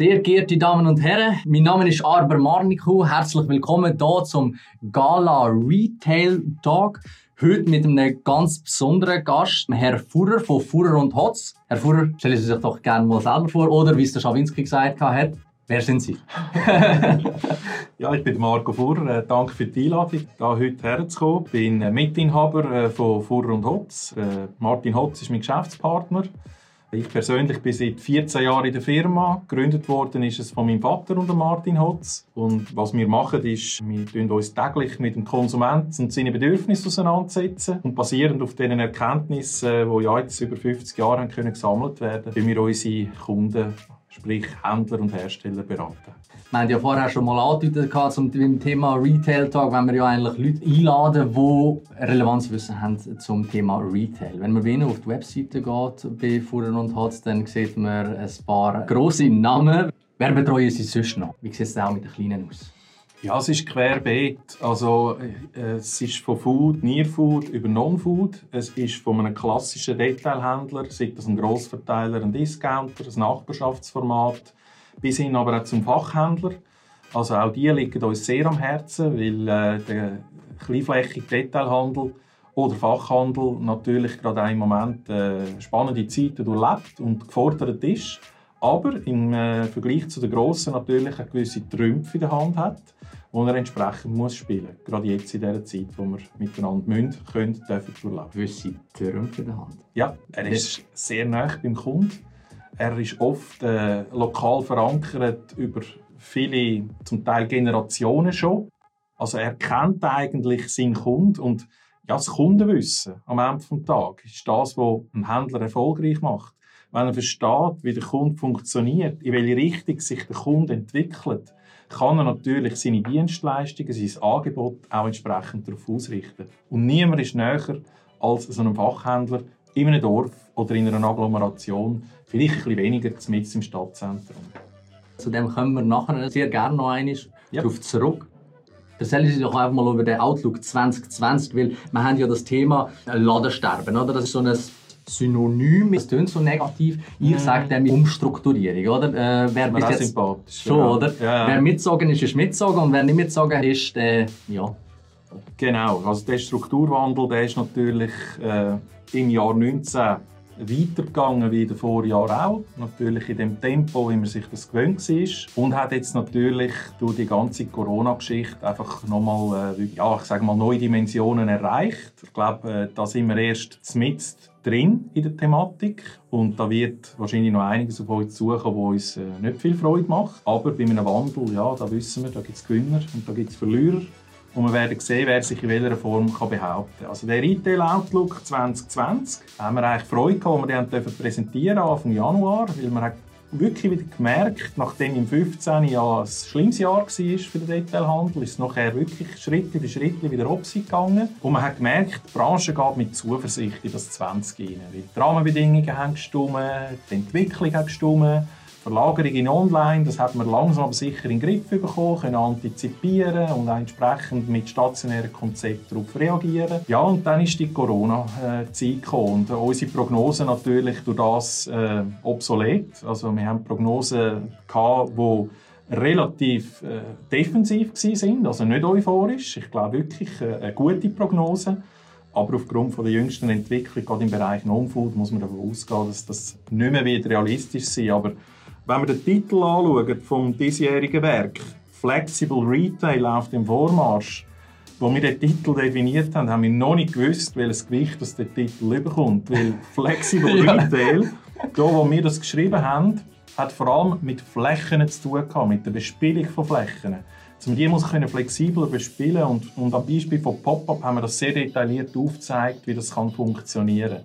Sehr geehrte Damen und Herren, mein Name ist Arber Marniku. Herzlich willkommen hier zum Gala Retail Talk. Heute mit einem ganz besonderen Gast, Herr Fuhrer von Fuhrer und Hotz. Herr Fuhrer, stellen Sie sich doch gerne mal selber vor, oder wie es der Schawinski gesagt hat, wer sind Sie? ja, ich bin Marco Fuhrer. Äh, danke für die Einladung, hier heute herzukommen. Ich bin äh, Mitinhaber äh, von Fuhrer und Hotz. Martin Hotz ist mein Geschäftspartner. Ich persönlich bin seit 14 Jahren in der Firma. Gegründet worden ist es von meinem Vater und Martin Hotz. Und was wir machen, ist, wir tun uns täglich mit dem Konsumenten und seinen Bedürfnissen auseinandersetzen. Und basierend auf diesen Erkenntnissen, die ja jetzt über 50 Jahre haben können gesammelt werden, können wir unsere Kunden, sprich Händler und Hersteller, beraten. Wir haben ja vorher schon mal angedeutet zum Thema Retail Talk, wenn wir ja eigentlich Leute einladen, die Relevanzwissen haben zum Thema Retail. Wenn man Ihnen auf die Webseite geht, bei Fuhren und Hatz, dann sieht man ein paar grosse Namen. Wer betreuen Sie sonst noch? Wie sieht es auch mit den Kleinen aus? Ja, es ist querbeet. Also, äh, es ist von Food, Near Food über Non-Food. Es ist von einem klassischen Detailhändler, sei das ein Grossverteiler, ein Discounter, ein Nachbarschaftsformat, bis hin aber auch zum Fachhändler. Also auch die liegen uns sehr am Herzen, weil äh, der kleinflächige Detailhandel oder Fachhandel natürlich gerade im Moment äh, spannende Zeiten durchlebt und gefordert ist, aber im äh, Vergleich zu den Grossen natürlich eine gewisse Trümpfe in der Hand hat, die er entsprechend muss spielen muss. Gerade jetzt in dieser Zeit, wo wir miteinander müssen, können, dürfen durchleben. Gewisse Trümpfe in der Hand? Ja, er ist sehr nah beim Kunden er ist oft äh, lokal verankert über viele, zum Teil Generationen schon. Also er kennt eigentlich seinen Kunden und ja, das Kundenwissen am Ende des Tages ist das, was einen Händler erfolgreich macht. Wenn er versteht, wie der Kunde funktioniert, in welche Richtung sich der Kunde entwickelt, kann er natürlich seine Dienstleistungen, sein Angebot auch entsprechend darauf ausrichten. Und niemand ist näher als so ein Fachhändler in einem Dorf oder in einer Agglomeration, vielleicht ein bisschen weniger mit im Stadtzentrum. Zu dem kommen wir nachher sehr gerne noch einmal ja. darauf zurück. Erzählen Sie doch einfach mal über den Outlook 2020, weil wir haben ja das Thema Ladensterben, oder? Das ist so ein Synonym, es klingt so negativ. Ich mm. sage dem Umstrukturierung, oder? Äh, wer bis jetzt sympathisch. Schon, ja. oder? Ja. Wer mitgezogen ist, ist mitgezogen und wer nicht mitgezogen ist, äh, ja. Genau, also der Strukturwandel, der ist natürlich äh, im Jahr 19 weitergegangen wie in den Vorjahren auch. Natürlich in dem Tempo, wie man sich das gewöhnt war. Und hat jetzt natürlich durch die ganze Corona-Geschichte einfach nochmal, äh, ja, ich sage mal, neue Dimensionen erreicht. Ich glaube, äh, da sind wir erst zmitzt drin in der Thematik. Und da wird wahrscheinlich noch einiges auf uns suchen, wo uns äh, nicht viel Freude macht. Aber bei einem Wandel, ja, da wissen wir, da gibt es Gewinner und da gibt es Verlierer. Und wir werden sehen, wer sich in welcher Form kann behaupten kann. Also der Retail Outlook 2020 haben wir eigentlich Freude gehabt, wir den präsentieren Anfang Januar, weil wir wirklich wieder gemerkt, nachdem im 15. Jahr ein schlimmes Jahr war für den Detailhandel, ist es nachher wirklich Schritt für Schritt wieder Opsi gegangen. Und man hat gemerkt, die Branche geht mit Zuversicht in das 20 hinein. Die Rahmenbedingungen haben gestimmt, die Entwicklung hat gestimmt, Verlagerung in Online, das hat man langsam aber sicher in den Griff bekommen, können antizipieren und entsprechend mit stationären Konzepten darauf reagieren. Ja, und dann ist die Corona-Zeit gekommen und unsere Prognosen natürlich durch das äh, obsolet. Also wir haben Prognosen gehabt, die relativ äh, defensiv sind, also nicht euphorisch. Ich glaube wirklich äh, eine gute Prognose. Aber aufgrund der jüngsten Entwicklung, gerade im Bereich Non-Food, muss man davon ausgehen, dass das nicht mehr wieder realistisch sein wird. Wenn wir den Titel anschauen vom diesjährigen Werk, Flexible Retail auf dem Vormarsch, wo wir den Titel definiert haben, haben wir noch nicht gewusst, welches Gewicht das der Titel überkommt. Weil Flexible ja. Retail, da wo wir das geschrieben haben, hat vor allem mit Flächen zu tun gehabt, mit der Bespielung von Flächen. Um die muss können flexibler bespielen und, und am Beispiel von Pop-up haben wir das sehr detailliert aufgezeigt, wie das kann funktionieren kann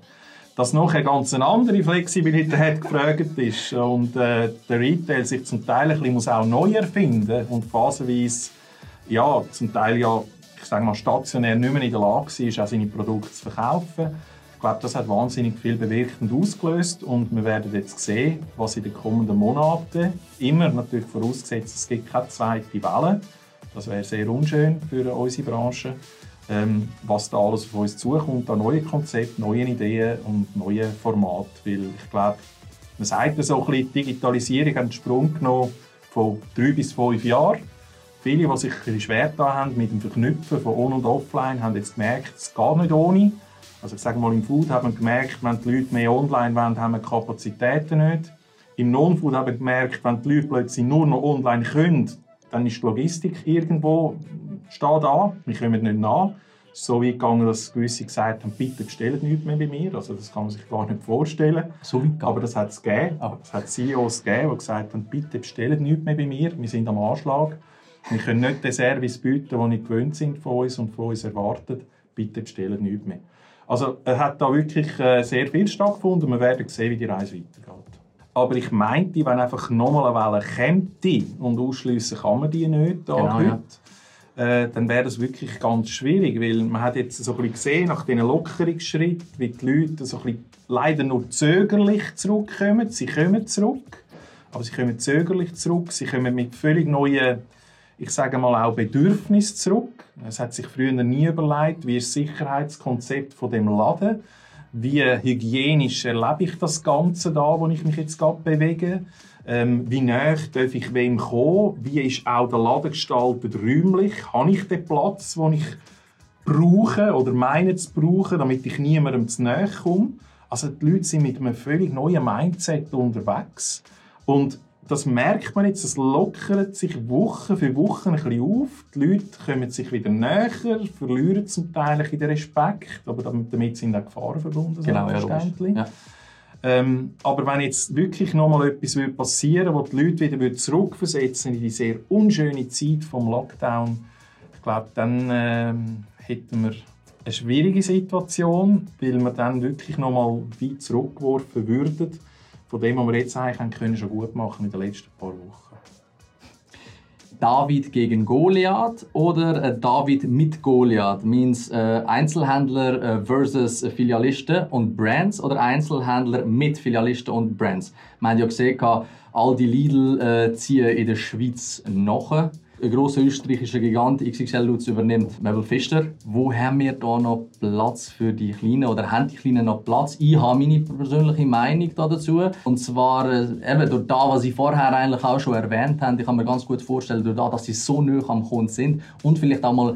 dass noch eine ganz andere Flexibilität gefragt ist. Und äh, der Retail sich zum Teil ein bisschen auch neu erfinden und phasenweise ja, zum Teil ja, ich sage mal, stationär nicht mehr in der Lage ist, auch seine Produkte zu verkaufen. Ich glaube, das hat wahnsinnig viel bewirkt und ausgelöst und wir werden jetzt sehen, was in den kommenden Monaten, immer natürlich vorausgesetzt, es gibt keine zweite Welle, das wäre sehr unschön für unsere Branche, ähm, was da alles auf uns zukommt, an neue Konzepte, neue Ideen und neue Formate. Weil ich glaube, Man sagt so ein bisschen, Digitalisierung hat einen Sprung genommen von drei bis fünf Jahren. Viele, die sich schwer da haben mit dem Verknüpfen von On- und Offline, haben jetzt gemerkt, es geht nicht ohne. Also ich sage mal, im Food hat man gemerkt, wenn die Leute mehr online wollen, haben wir die Kapazitäten nicht. Im Non-Food haben wir gemerkt, wenn die Leute plötzlich nur noch online können, dann ist die Logistik irgendwo steht da, wir kommen nicht nach. So weit gegangen, dass gewisse gesagt haben, bitte bestellt nichts mehr bei mir. Also das kann man sich gar nicht vorstellen. So weit Aber das hat es gegeben. Ah. Es hat CEOs gegeben, die gesagt haben, bitte bestellt nichts mehr bei mir. Wir sind am Anschlag. Wir können nicht den Service bieten, den wir gewöhnt sind von uns und von uns erwartet. Bitte bestellt nichts mehr. Also es hat da wirklich äh, sehr viel stattgefunden. Wir werden sehen, wie die Reise weitergeht. Aber ich meinte, wenn einfach nochmal eine Welle käme, und ausschliessen kann man die nicht da Genau, heute, äh, dann wäre das wirklich ganz schwierig, weil man hat jetzt so ein bisschen gesehen, nach diesen Lockerungsschritten, wie die Leute so ein bisschen leider nur zögerlich zurückkommen. Sie kommen zurück, aber sie kommen zögerlich zurück. Sie kommen mit völlig neuen, ich sage mal auch Bedürfnissen zurück. Es hat sich früher nie überlegt, wie ist das Sicherheitskonzept von dem Laden, wie hygienisch erlebe ich das Ganze da, wo ich mich jetzt gerade bewege. Ähm, wie näher darf ich wem kommen? Wie ist auch der Laden gestaltet räumlich? Habe ich den Platz, den ich brauche oder meine zu brauchen, damit ich niemandem zu nahe komme? Also die Leute sind mit einem völlig neuen Mindset unterwegs. Und das merkt man jetzt, es lockert sich Woche für Woche ein bisschen auf. Die Leute kommen sich wieder näher, verlieren zum Teil ein bisschen den Respekt, aber damit- sind auch Gefahren verbunden, Genau. Ja. Ähm, aber wenn jetzt wirklich nochmal etwas passieren würde, wo die Leute wieder zurückversetzen in die sehr unschöne Zeit vom Lockdown, ich glaube, dann ähm, hätten wir eine schwierige Situation, weil wir dann wirklich nochmal weit zurückgeworfen würden von dem, was wir jetzt eigentlich können, schon gut machen in den letzten paar Wochen. David gegen Goliath oder äh, David mit Goliath? Means äh, Einzelhändler äh, versus Filialisten und Brands oder Einzelhändler mit Filialisten und Brands? Wir haben ja gesehen, all die Lidl äh, ziehen in der Schweiz nach. Ein grosser österreichischer Gigant XXL Lutz übernimmt Mebel Fischer. Wo haben wir da noch Platz für die Kleinen oder haben die Kleinen noch Platz? Ich habe meine persönliche Meinung da dazu. Und zwar äh, eben durch das, was ich vorher eigentlich auch schon erwähnt habe. Ich kann mir ganz gut vorstellen, durch das, dass sie so nah am Kunden sind und vielleicht auch mal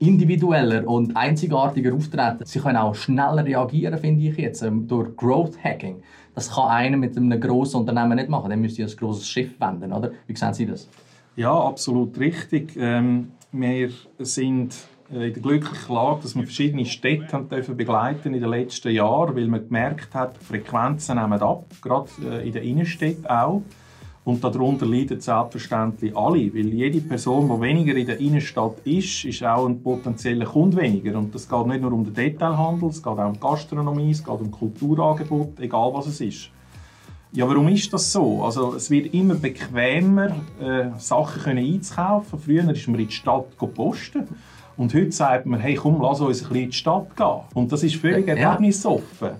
individueller und einzigartiger auftreten. Sie können auch schneller reagieren, finde ich jetzt, ähm, durch Growth Hacking. Das kann einer mit einem grossen Unternehmen nicht machen. Dann müsste ihr ein grosses Schiff wenden, oder? Wie sehen Sie das? Ja, absolut richtig. Ähm, wir sind äh, in der glücklichen Lage, dass wir verschiedene Städte haben dürfen begleiten in den letzten Jahren, weil man gemerkt hat, die Frequenzen nehmen ab, gerade äh, in den Innenstädten auch. Und darunter leiden selbstverständlich alle, weil jede Person, die weniger in der Innenstadt ist, ist auch ein potenzieller Kunde weniger. Und das geht nicht nur um den Detailhandel, es geht auch um Gastronomie, es geht um Kulturangebot, egal was es ist. Ja, warum ist das so? Also, es wird immer bequemer, äh, Sachen können einzukaufen. Früher ist man in die Stadt posten. Und heute sagt man, hey, komm, lass uns ein bisschen in die Stadt gehen. Und das ist völlig Ja. ergebnisoffen.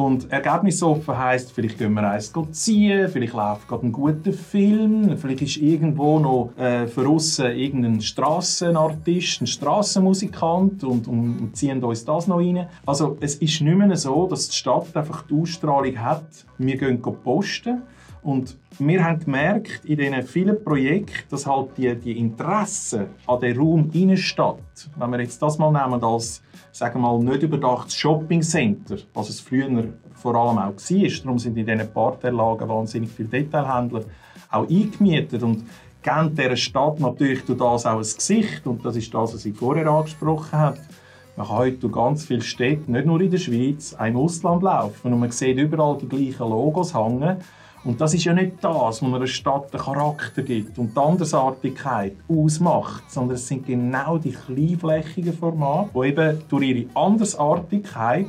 Und ergebnisoffen heisst, vielleicht gehen wir eins ziehen, vielleicht läuft gerade ein guter Film, vielleicht ist irgendwo noch äh, für uns irgendein Strassenartist, ein Strassenmusikant und, und, und ziehen uns das noch rein. Also es ist nicht mehr so, dass die Stadt einfach die Ausstrahlung hat, wir gehen posten. Und wir haben gemerkt in diesen vielen Projekten, dass halt die, die Interessen an den Raum Innenstadt, wenn wir jetzt das mal nehmen als sagen wir mal, nicht überdachtes Shoppingcenter, was es früher vor allem auch war. Darum sind in diesen Parterlagen wahnsinnig viele Detailhändler auch eingemietet und geben dieser Stadt natürlich durch das auch ein Gesicht. Und das ist das, was ich vorher angesprochen habe. Man kann heute durch ganz viele Städte, nicht nur in der Schweiz, auch im Ausland laufen und man sieht überall die gleichen Logos hängen. Und das ist ja nicht das, was einer Stadt den Charakter gibt und die Andersartigkeit ausmacht, sondern es sind genau die kleinflächigen Formate, die eben durch ihre Andersartigkeit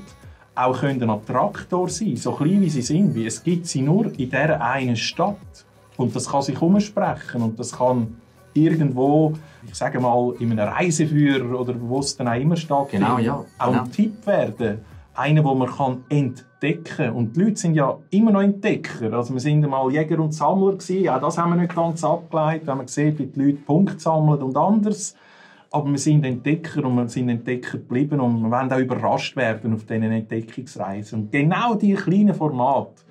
auch können ein Attraktor sein können, so klein wie sie sind. Wie es gibt sie nur in dieser einen Stadt. Und das kann sich umsprechen und das kann irgendwo, ich sage mal, in einem Reiseführer oder wo es dann auch immer stattfindet, Genau, ja, auch genau. ein Tipp werden. Einer, den man kann entdecken kann. Und die Leute sind ja immer noch Entdecker. Also wir sind einmal Jäger und Sammler gewesen. Ja, das haben wir nicht ganz abgeleitet, wenn man sieht, wie die Leute Punkte sammeln und anders. Aber wir sind Entdecker und wir sind Entdecker geblieben und wir wollen auch überrascht werden auf diesen Entdeckungsreisen. Und genau diese kleinen Formate,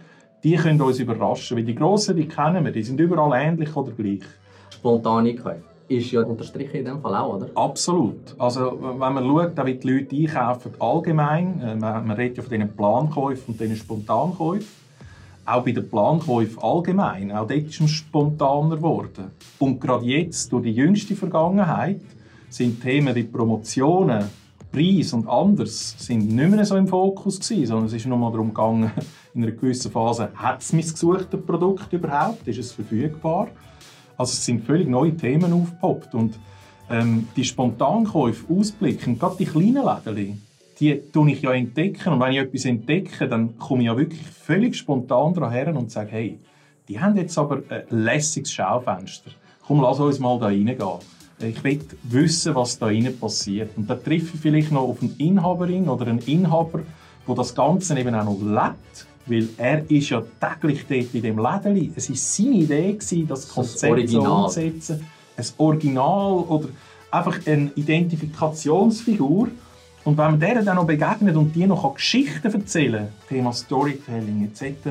die können uns überraschen. Weil die Grossen, die kennen wir, die sind überall ähnlich oder gleich. Spontanigkeit ist ja unterstrichen in dem Fall auch, oder? Absolut. Also wenn man schaut, wie die Leute einkaufen, allgemein, äh, man, man redet ja von diesen Plankäufen und diesen Spontankäufen, auch bei den Plankäufen allgemein, auch dort ist man spontaner geworden. Und gerade jetzt, durch die jüngste Vergangenheit, sind Themen wie Promotionen, Preis und anders sind nicht mehr so im Fokus gewesen, sondern es ist nur mal darum gegangen, in einer gewissen Phase, hat es mein gesuchtes Produkt überhaupt, ist es verfügbar? Also es sind völlig neue Themen aufgepoppt und ähm, die Spontankäufe ausblicken, gerade die kleinen Läden, die tue ich ja entdecken und wenn ich etwas entdecke, dann komme ich ja wirklich völlig spontan daher und sage, hey, die haben jetzt aber ein lässiges Schaufenster. Komm, lass uns mal da reingehen. Ich will wissen, was da innen passiert. Und da treffe ich vielleicht noch auf eine Inhaberin oder einen Inhaber, der das Ganze eben auch noch lebt weil er ist ja täglich dort in dem Läden. Es war seine Idee, das Konzept so umzusetzen. Ein Original oder einfach eine Identifikationsfigur. Und wenn man denen dann noch begegnet und die noch Geschichten erzählen Thema Storytelling etc.,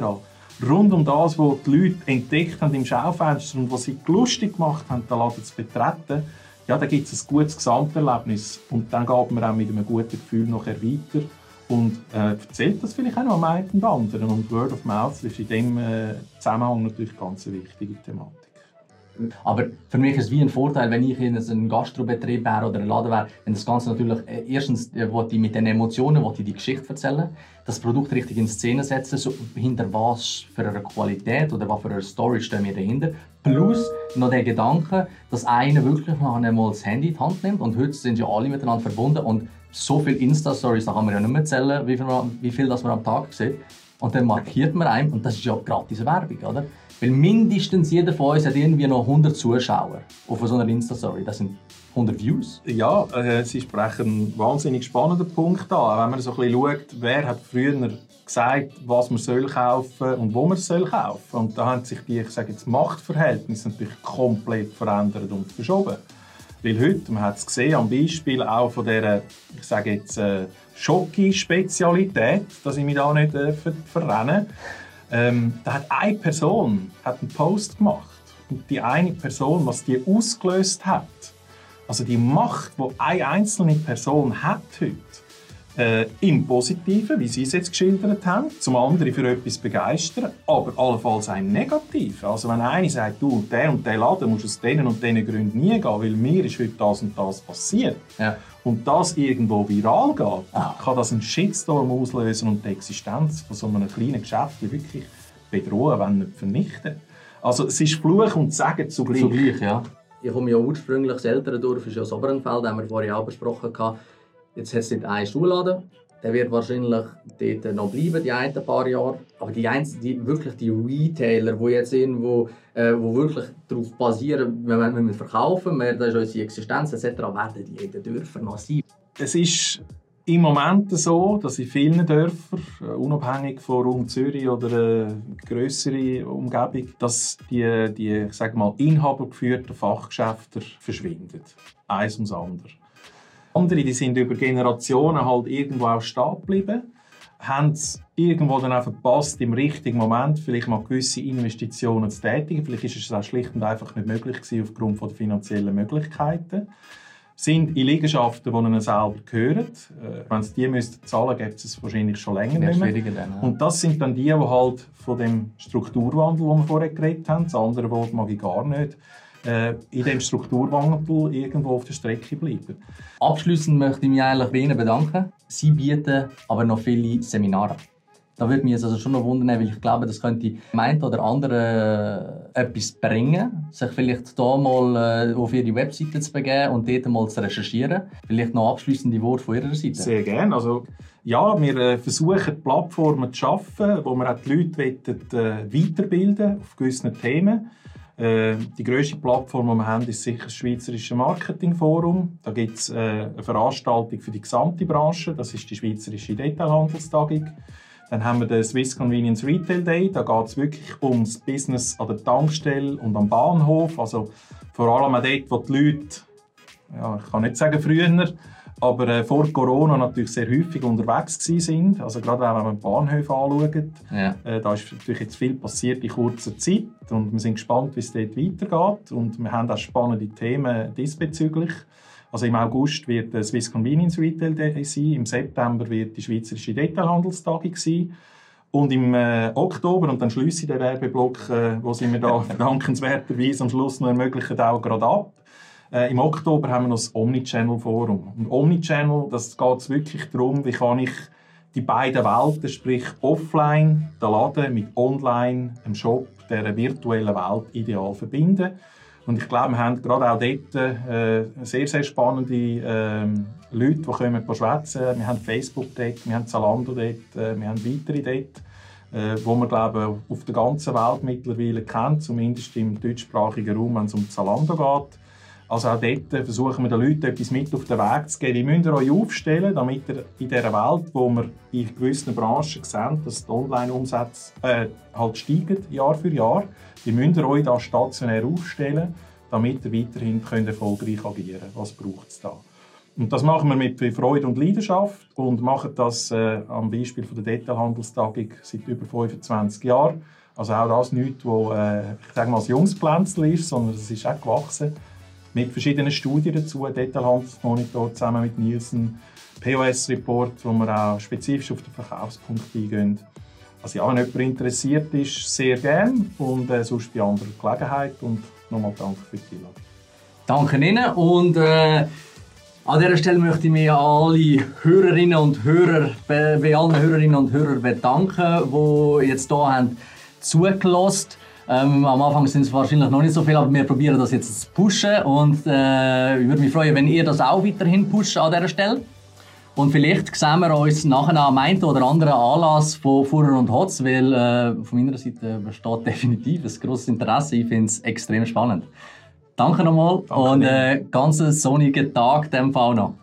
rund um das, was die Leute entdeckt haben im Schaufenster und was sie lustig gemacht haben, den Laden zu betreten, ja, da gibt es ein gutes Gesamterlebnis. Und dann geht man auch mit einem guten Gefühl nachher weiter und äh, erzählt das vielleicht auch noch am einen oder anderen. Und Word of Mouth ist in diesem äh, Zusammenhang natürlich ganz eine wichtige Thematik. Aber für mich ist es wie ein Vorteil, wenn ich in einem Gastrobetrieb wäre oder ein Laden wäre, wenn das Ganze natürlich, äh, erstens äh, ich mit den Emotionen ich die Geschichte erzählen, das Produkt richtig in Szene setzen, so, hinter was für eine Qualität oder was für eine Story stehen wir dahinter. Plus noch der Gedanke, dass einer wirklich noch einmal das Handy in die Hand nimmt und heute sind ja alle miteinander verbunden und so viele Insta-Stories, da kann man ja nicht mehr zählen, wie viel, wie viel das man am Tag sieht. Und dann markiert man einem, und das ist ja gratis Werbung, oder? Weil mindestens jeder von uns hat irgendwie noch 100 Zuschauer auf so einer Insta-Story. Das sind 100 Views. Ja, äh, Sie sprechen einen wahnsinnig spannenden Punkt an. Wenn man so ein bisschen schaut, wer hat früher gesagt, was man soll kaufen und wo man soll kaufen. Und da haben sich die, ich sage jetzt, Machtverhältnisse natürlich komplett verändert und verschoben. Weil heute, man hat es gesehen am Beispiel auch von dieser, ich sage jetzt, äh, Schocki-Spezialität, dass ich mich da nicht äh, ver verrenne. Ähm, da hat eine Person hat einen Post gemacht und die eine Person, was die ausgelöst hat, also die Macht, die eine einzelne Person hat heute, äh, im Positiven, wie Sie es jetzt geschildert haben, zum anderen für etwas begeistern, aber allenfalls ein Negativ. Also wenn einer sagt, du, der und der Laden musst aus diesen und diesen Gründen nie gehen, weil mir ist heute das und das passiert, ja. und das irgendwo viral geht, ah. kann das einen Shitstorm auslösen und die Existenz von so einem kleinen Geschäft wirklich bedrohen, wenn nicht vernichten. Also es ist Fluch und Segen zugleich. Zugleich, ja. Ich komme ja ursprünglich das Elterndorf, ist ja das Obernfeld, haben wir vorhin auch besprochen. Jetzt hat es dort einen Schulladen. Der wird wahrscheinlich dort noch bleiben, die ein paar Jahre. Aber die, einzelnen, die wirklich die Retailer, die jetzt irgendwo, äh, wo wirklich darauf basieren, wenn wir verkaufen, das ist unsere Existenz etc., werden die in den Dörfern noch sein. Es ist im Moment so, dass in vielen Dörfern, äh, unabhängig von Raum Zürich oder äh, größere Umgebung, dass die, die ich sage mal, inhabergeführten Fachgeschäfte verschwinden. Eins ums andere. Andere, die sind über Generationen halt irgendwo auch stehen geblieben, haben es irgendwo dann auch verpasst, im richtigen Moment vielleicht mal gewisse Investitionen zu tätigen. Vielleicht ist es auch schlicht und einfach nicht möglich gewesen aufgrund der finanziellen Möglichkeiten. Sind in Liegenschaften, die ihnen selber gehören. Äh, wenn sie die müssten zahlen müssten, gäbe es wahrscheinlich schon länger nicht mehr. Dann, ja. Und das sind dann die, die halt von dem Strukturwandel, den wir vorher geredet haben, das andere Wort mag ich gar nicht, äh, in diesem Strukturwandel irgendwo auf der Strecke bleiben. Abschließend möchte ich mich eigentlich bei Ihnen bedanken. Sie bieten aber noch viele Seminare. Da würde mich also schon noch wundern, weil ich glaube, das könnte dem einen oder anderen äh, etwas bringen, sich vielleicht da mal äh, auf ihre Webseite zu begeben und dort mal zu recherchieren. Vielleicht noch abschließende Worte von Ihrer Seite. Sehr gerne. Also, ja, wir äh, versuchen Plattformen zu schaffen, wo wir auch die Leute wollen, weiterbilden auf gewissen Themen. Die grösste Plattform, die wir haben, ist sicher das Schweizerische Marketingforum. Da gibt es eine Veranstaltung für die gesamte Branche. Das ist die Schweizerische Detailhandelstagung. Dann haben wir den Swiss Convenience Retail Day. Da geht es wirklich ums Business an der Tankstelle und am Bahnhof. Also vor allem auch dort, wo die Leute, ja, ich kann nicht sagen früher, aber äh, vor Corona natürlich sehr häufig unterwegs sind. Also gerade wenn man die Bahnhöfe anschaut, ja. äh, da ist natürlich jetzt viel passiert in kurzer Zeit und wir sind gespannt, wie es dort weitergeht und wir haben auch spannende Themen diesbezüglich. Also im August wird der Swiss Convenience Retail Day sein, im September wird die Schweizerische Detailhandelstagung sein und im äh, Oktober, und dann schließe ich den Werbeblock, äh, wo sie mir da dankenswerterweise am Schluss noch ermöglichen, auch gerade ab. Äh, Im Oktober haben wir noch das Omnichannel Forum. Und Omnichannel, das geht wirklich darum, wie kann ich die beiden Welten, sprich offline, der Laden mit online, dem Shop, der virtuellen Welt ideal verbinden. Und ich glaube, wir haben gerade auch dort äh, sehr, sehr spannende äh, Leute, die kommen schwätzen. Wir haben Facebook dort, wir haben Zalando dort, äh, wir haben weitere dort, äh, wo man glaube auf der ganzen Welt mittlerweile kennt, zumindest im deutschsprachigen Raum, wenn es um Zalando geht. Also auch dort versuchen wir den Leuten etwas mit auf den Weg zu geben. Wie müsst ihr euch aufstellen, damit ihr in dieser Welt, wo wir in gewissen Branchen sehen, dass die Online-Umsätze äh, halt steigen, Jahr für Jahr, wie müsst ihr euch da stationär aufstellen, damit ihr weiterhin könnt erfolgreich agieren könnt? Was braucht es da? Und das machen wir mit Freude und Leidenschaft und machen das äh, am Beispiel von der Detailhandelstagung seit über 25 Jahren. Also auch das nichts, wo äh, ich sage mal, ein Jungspflänzchen ist, sondern es ist auch gewachsen mit verschiedenen Studien dazu, Detailhandelsmonitor zusammen mit Nielsen, POS-Report, wo wir auch spezifisch auf den Verkaufspunkt eingehen. Also ja, wenn jemand interessiert ist, sehr gerne und äh, sonst bei anderer Gelegenheit. Und nochmal danke für die Einladung. Danke Ihnen. Und äh, an dieser Stelle möchte ich mich alle Hörerinnen und Hörer, bei, allen Hörerinnen und Hörern bedanken, die jetzt hier haben zugelassen ähm, am Anfang sind es wahrscheinlich noch nicht so viel, aber wir probieren das jetzt zu pushen und äh, ich würde mich freuen, wenn ihr das auch weiterhin pusht an dieser Stelle. Und vielleicht sehen wir uns nachher am einen oder anderen Anlass von Fuhrer und Hotz, weil äh, von meiner Seite besteht definitiv ein grosses Interesse. Ich finde es extrem spannend. Danke nochmal Danke und äh, ganz sonnigen Tag dem Fall noch.